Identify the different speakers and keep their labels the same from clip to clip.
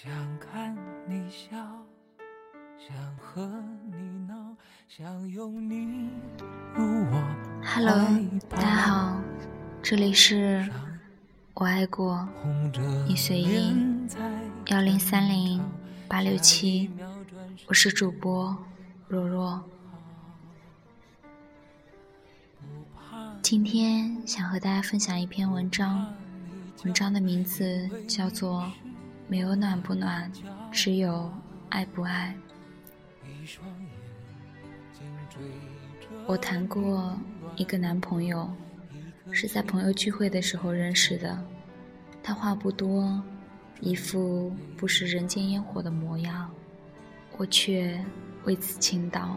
Speaker 1: 想看你笑，想和你闹，想拥你入我。Hello，大家好，这里是我爱过你随意幺零三零八六七，我是主播若若。今天想和大家分享一篇文章，文章的名字叫做没有暖不暖，只有爱不爱》。我谈过一个男朋友，是在朋友聚会的时候认识的。他话不多，一副不食人间烟火的模样，我却为此倾倒。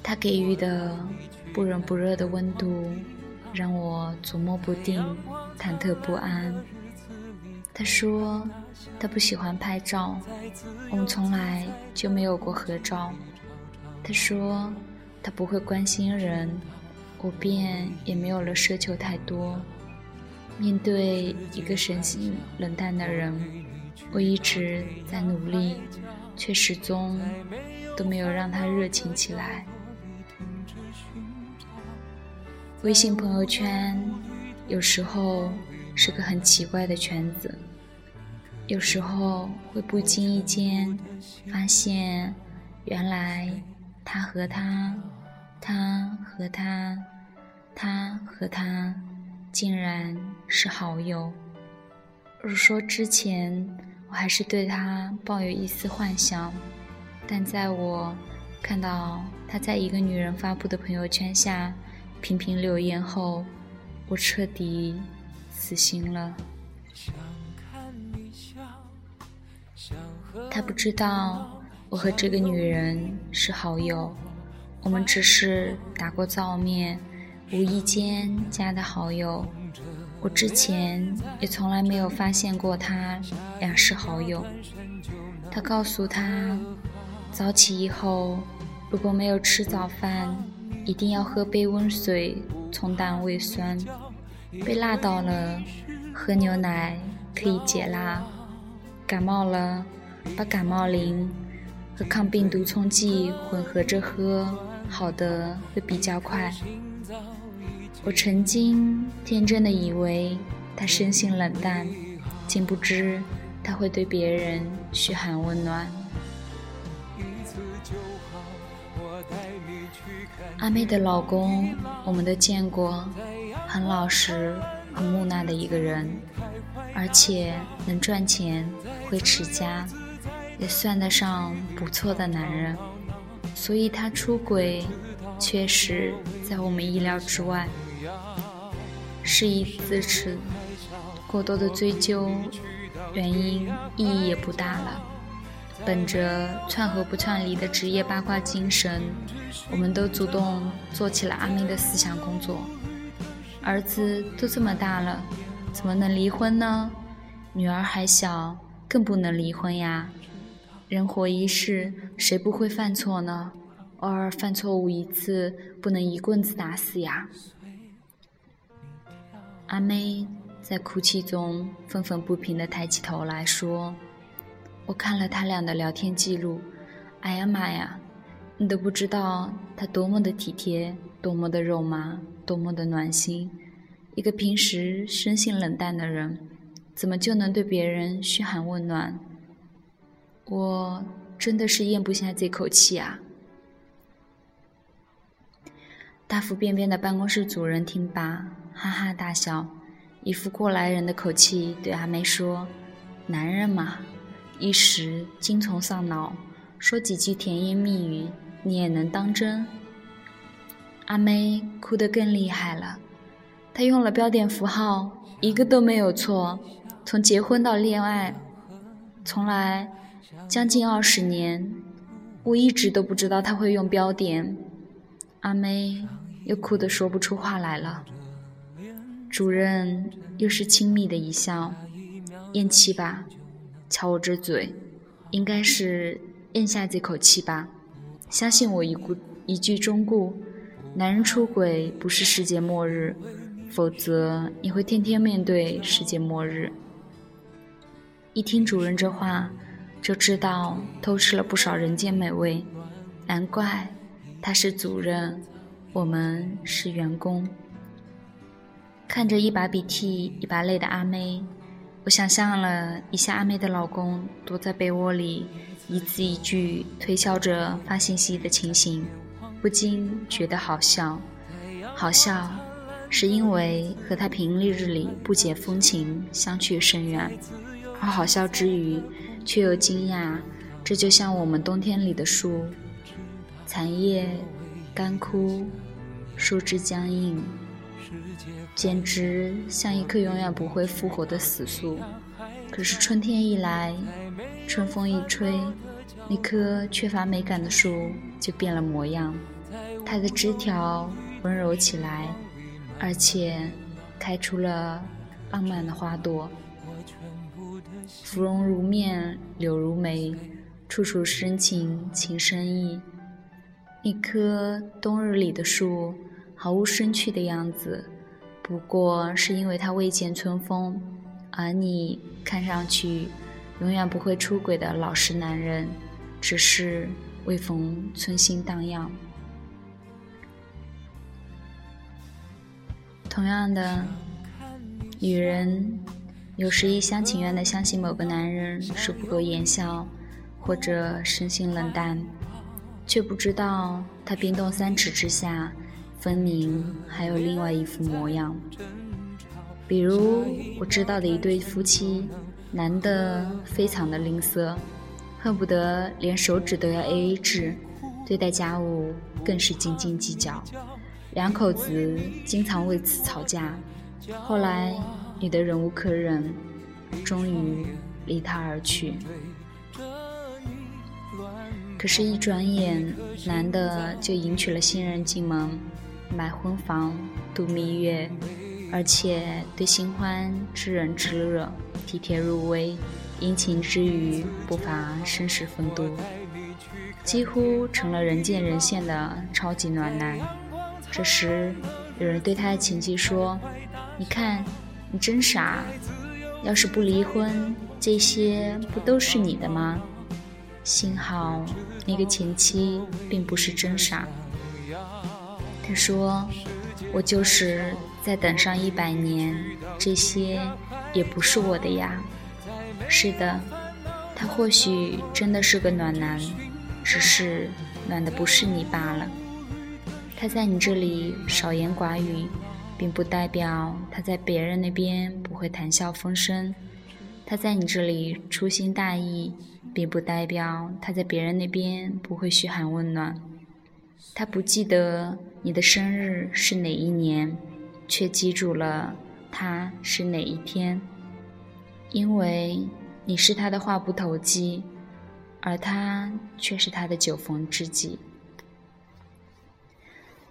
Speaker 1: 他给予的不冷不热的温度，让我琢磨不定，忐忑不安。他说他不喜欢拍照，我们从来就没有过合照。他说他不会关心人，我便也没有了奢求太多。面对一个神性冷淡的人，我一直在努力，却始终都没有让他热情起来。微信朋友圈有时候是个很奇怪的圈子，有时候会不经意间发现，原来他和他，他和他，他和他，竟然是好友。如说之前我还是对他抱有一丝幻想，但在我看到他在一个女人发布的朋友圈下。频频留言后，我彻底死心了。他不知道我和这个女人是好友，我们只是打过照面，无意间加的好友。我之前也从来没有发现过他俩是好友。他告诉他，早起以后如果没有吃早饭。一定要喝杯温水冲淡胃酸，被辣到了，喝牛奶可以解辣；感冒了，把感冒灵和抗病毒冲剂混合着喝，好的会比较快。我曾经天真的以为他生性冷淡，竟不知他会对别人嘘寒问暖。阿妹的老公，我们都见过，很老实、很木讷的一个人，而且能赚钱、会持家，也算得上不错的男人。所以他出轨，确实在我们意料之外。事已至此，过多的追究原因意义也不大了。本着串和不串离的职业八卦精神，我们都主动做起了阿妹的思想工作。儿子都这么大了，怎么能离婚呢？女儿还小，更不能离婚呀。人活一世，谁不会犯错呢？偶尔犯错误一次，不能一棍子打死呀。阿妹在哭泣中愤愤不平地抬起头来说。我看了他俩的聊天记录，哎呀妈呀，你都不知道他多么的体贴，多么的肉麻，多么的暖心。一个平时生性冷淡的人，怎么就能对别人嘘寒问暖？我真的是咽不下这口气啊！大腹便便的办公室主任听罢，哈哈大笑，一副过来人的口气对阿梅说：“男人嘛。”一时精虫上脑，说几句甜言蜜语，你也能当真？阿妹哭得更厉害了，她用了标点符号，一个都没有错。从结婚到恋爱，从来将近二十年，我一直都不知道她会用标点。阿妹又哭得说不出话来了。主任又是亲密的一笑，咽气吧。瞧我这嘴，应该是咽下这口气吧。相信我一句一句忠固：男人出轨不是世界末日，否则你会天天面对世界末日。一听主人这话，就知道偷吃了不少人间美味。难怪他是主人，我们是员工。看着一把鼻涕一把泪的阿妹，我想象了一下阿妹的老公躲在被窝里，一字一句推销着发信息的情形，不禁觉得好笑。好笑，是因为和他平日里不解风情相去甚远；而好笑之余，却又惊讶。这就像我们冬天里的树，残叶干枯，树枝僵硬。简直像一棵永远不会复活的死树。可是春天一来，春风一吹，那棵缺乏美感的树就变了模样。它的枝条温柔起来，而且开出了浪漫的花朵。芙蓉如面，柳如眉，处处深情情深意。一棵冬日里的树，毫无生趣的样子。不过是因为它未见春风，而你看上去永远不会出轨的老实男人，只是未逢春心荡漾。同样的，女人有时一厢情愿的相信某个男人是不苟言笑，或者生性冷淡，却不知道他冰冻三尺之下。分明还有另外一副模样，比如我知道的一对夫妻，男的非常的吝啬，恨不得连手指都要 A A 制，对待家务更是斤斤计较，两口子经常为此吵架。后来女的忍无可忍，终于离他而去。可是，一转眼，男的就迎娶了新人进门。买婚房度蜜月，而且对新欢知冷知热，体贴入微，殷勤之余不乏绅士风度，几乎成了人见人羡的超级暖男。这时，有人对他的前妻说：“你看，你真傻，要是不离婚，这些不都是你的吗？”幸好那个前妻并不是真傻。他说：“我就是再等上一百年，这些也不是我的呀。”是的，他或许真的是个暖男，只是暖的不是你罢了。他在你这里少言寡语，并不代表他在别人那边不会谈笑风生；他在你这里粗心大意，并不代表他在别人那边不会嘘寒问暖。他不记得你的生日是哪一年，却记住了他是哪一天，因为你是他的话不投机，而他却是他的酒逢知己。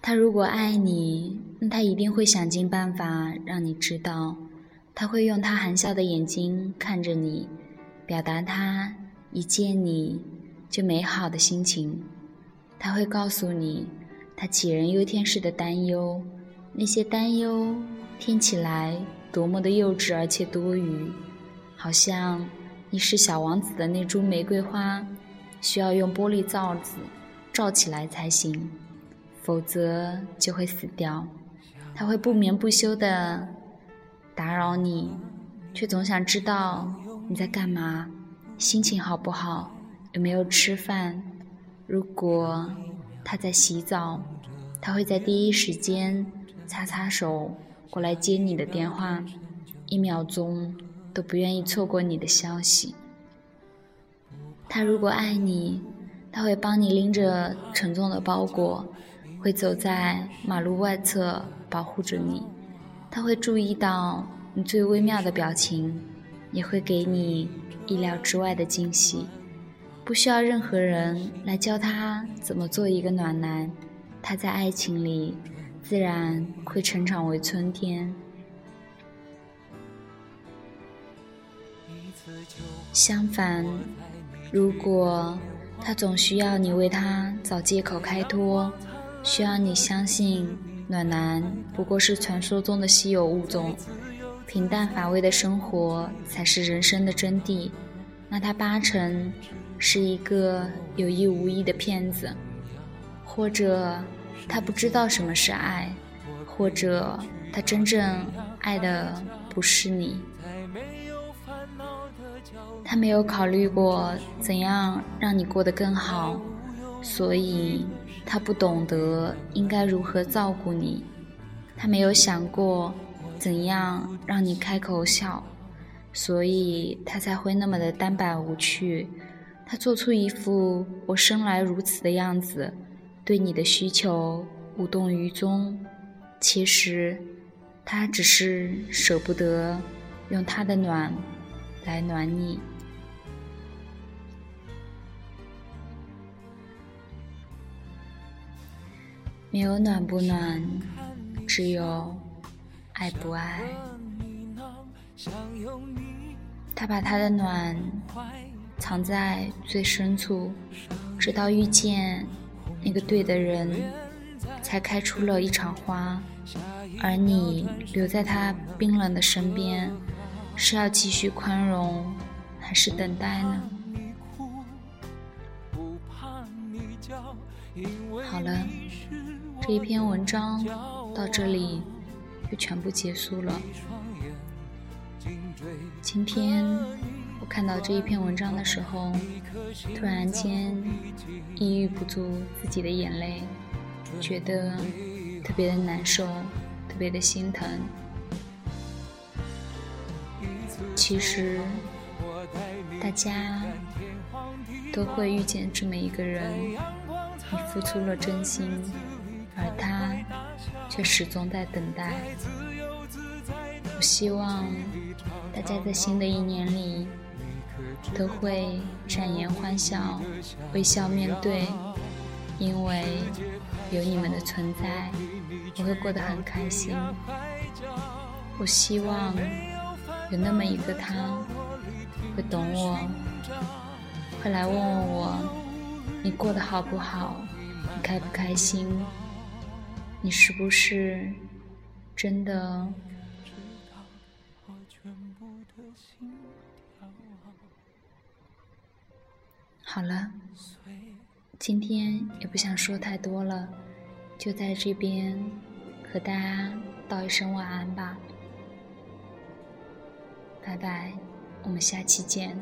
Speaker 1: 他如果爱你，那他一定会想尽办法让你知道，他会用他含笑的眼睛看着你，表达他一见你就美好的心情。他会告诉你，他杞人忧天似的担忧，那些担忧听起来多么的幼稚而且多余，好像你是小王子的那株玫瑰花，需要用玻璃罩子罩起来才行，否则就会死掉。他会不眠不休的打扰你，却总想知道你在干嘛，心情好不好，有没有吃饭。如果他在洗澡，他会在第一时间擦擦手过来接你的电话，一秒钟都不愿意错过你的消息。他如果爱你，他会帮你拎着沉重的包裹，会走在马路外侧保护着你，他会注意到你最微妙的表情，也会给你意料之外的惊喜。不需要任何人来教他怎么做一个暖男，他在爱情里自然会成长为春天。相反，如果他总需要你为他找借口开脱，需要你相信暖男不过是传说中的稀有物种，平淡乏味的生活才是人生的真谛，那他八成。是一个有意无意的骗子，或者他不知道什么是爱，或者他真正爱的不是你。他没有考虑过怎样让你过得更好，所以他不懂得应该如何照顾你。他没有想过怎样让你开口笑，所以他才会那么的单薄无趣。他做出一副我生来如此的样子，对你的需求无动于衷。其实，他只是舍不得用他的暖来暖你。没有暖不暖，只有爱不爱。他把他的暖。藏在最深处，直到遇见那个对的人，才开出了一场花。而你留在他冰冷的身边，是要继续宽容，还是等待呢？好了，这一篇文章到这里就全部结束了。今天。我看到这一篇文章的时候，突然间抑郁不住自己的眼泪，觉得特别的难受，特别的心疼。其实，大家都会遇见这么一个人，你付出了真心，而他却始终在等待。我希望大家在新的一年里。都会展颜欢笑，微笑面对，因为有你们的存在，我会过得很开心。我希望有那么一个他，会懂我，会来问问我，你过得好不好，你开不开心，你是不是真的？好了，今天也不想说太多了，就在这边和大家道一声晚安吧，拜拜，我们下期见。